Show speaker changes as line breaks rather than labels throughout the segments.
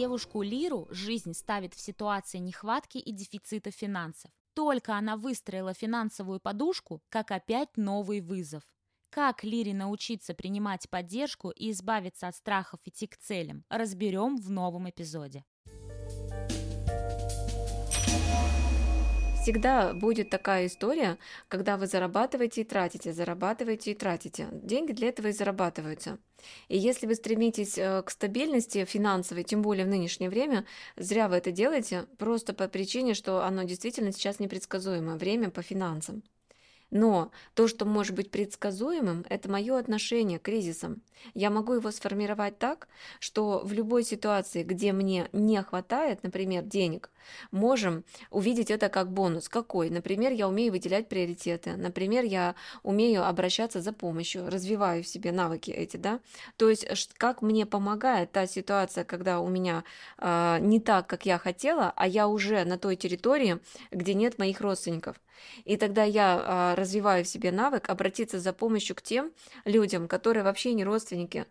девушку Лиру жизнь ставит в ситуации нехватки и дефицита финансов. Только она выстроила финансовую подушку, как опять новый вызов. Как Лире научиться принимать поддержку и избавиться от страхов идти к целям, разберем в новом эпизоде.
Всегда будет такая история, когда вы зарабатываете и тратите, зарабатываете и тратите. Деньги для этого и зарабатываются. И если вы стремитесь э, к стабильности финансовой, тем более в нынешнее время, зря вы это делаете, просто по причине, что оно действительно сейчас непредсказуемое время по финансам. Но то, что может быть предсказуемым, это мое отношение к кризисам. Я могу его сформировать так, что в любой ситуации, где мне не хватает, например, денег, можем увидеть это как бонус. Какой? Например, я умею выделять приоритеты. Например, я умею обращаться за помощью, развиваю в себе навыки эти, да. То есть как мне помогает та ситуация, когда у меня э, не так, как я хотела, а я уже на той территории, где нет моих родственников. И тогда я э, развиваю в себе навык обратиться за помощью к тем людям, которые вообще не родственники,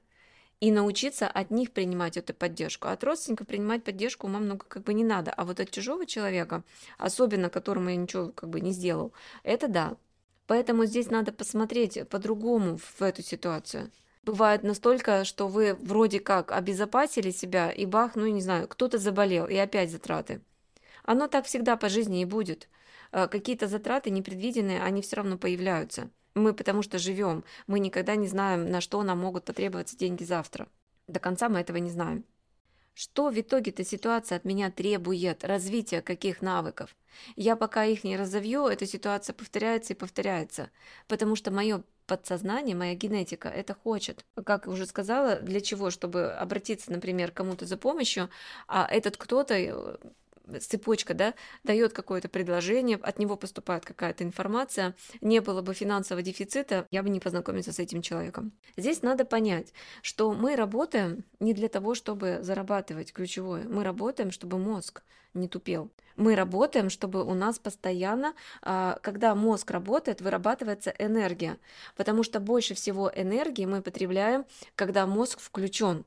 и научиться от них принимать эту поддержку. От родственников принимать поддержку ума много как бы не надо, а вот от чужого человека, особенно которому я ничего как бы не сделал, это да. Поэтому здесь надо посмотреть по-другому в эту ситуацию. Бывает настолько, что вы вроде как обезопасили себя, и бах, ну не знаю, кто-то заболел, и опять затраты. Оно так всегда по жизни и будет. Э, какие-то затраты непредвиденные, они все равно появляются. Мы потому что живем, мы никогда не знаем, на что нам могут потребоваться деньги завтра. До конца мы этого не знаем. Что в итоге-то ситуация от меня требует? Развития каких навыков? Я пока их не разовью, эта ситуация повторяется и повторяется, потому что мое подсознание, моя генетика это хочет. Как уже сказала, для чего? Чтобы обратиться, например, кому-то за помощью, а этот кто-то э, цепочка, да, дает какое-то предложение, от него поступает какая-то информация, не было бы финансового дефицита, я бы не познакомился с этим человеком. Здесь надо понять, что мы работаем не для того, чтобы зарабатывать ключевое, мы работаем, чтобы мозг не тупел. Мы работаем, чтобы у нас постоянно, а, когда мозг работает, вырабатывается энергия, потому что больше всего энергии мы потребляем, когда мозг включен.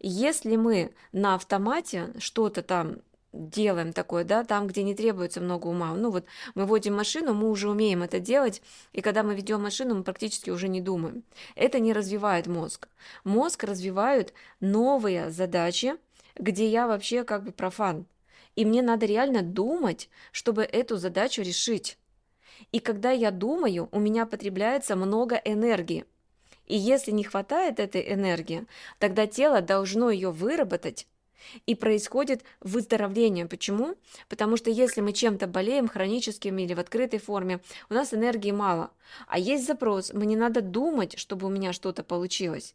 Если мы на автомате что-то там делаем такое, да, там, где не требуется много ума. Ну вот мы водим машину, мы уже умеем это делать, и когда мы ведем машину, мы практически уже не думаем. Это не развивает мозг. Мозг развивают новые задачи, где я вообще как бы профан. И мне надо реально думать, чтобы эту задачу решить. И когда я думаю, у меня потребляется много энергии. И если не хватает этой энергии, тогда тело должно ее выработать и происходит выздоровление. Почему? Потому что если мы чем-то болеем, хроническим или в открытой форме, у нас энергии мало. А есть запрос, мне надо думать, чтобы у меня что-то получилось.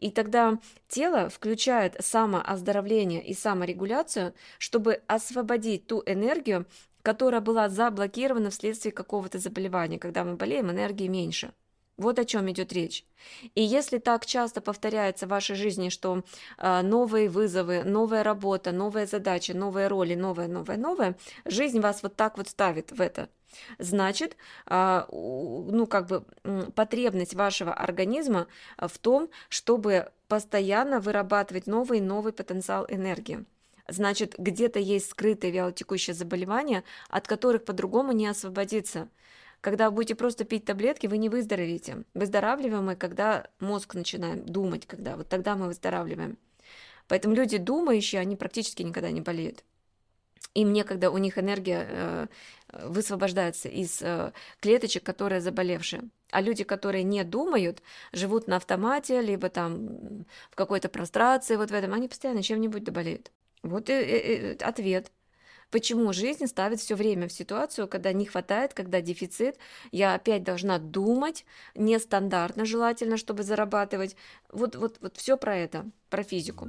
И тогда тело включает самооздоровление и саморегуляцию, чтобы освободить ту энергию, которая была заблокирована вследствие какого-то заболевания. Когда мы болеем, энергии меньше. Вот о чем идет речь. И если так часто повторяется в вашей жизни, что э, новые вызовы, новая работа, новые задачи, новые роли, новое, новое, новое, жизнь вас вот так вот ставит в это. Значит, э, ну как бы потребность вашего организма в том, чтобы постоянно вырабатывать новый и новый потенциал энергии. Значит, где-то есть скрытые вялотекущие заболевания, от которых по-другому не освободиться. Когда будете просто пить таблетки, вы не выздоровеете. Выздоравливаем мы, когда мозг начинаем думать, когда вот тогда мы выздоравливаем. Поэтому люди думающие, они практически никогда не болеют. Им некогда, у них энергия э, высвобождается из э, клеточек, которые заболевшие. А люди, которые не думают, живут на автомате, либо там в какой-то прострации, вот в этом, они постоянно чем-нибудь доболеют. Вот и, и ответ. Почему жизнь ставит все время в ситуацию, когда не хватает, когда дефицит, я опять должна думать, нестандартно желательно, чтобы зарабатывать. Вот, вот, вот все про это, про физику.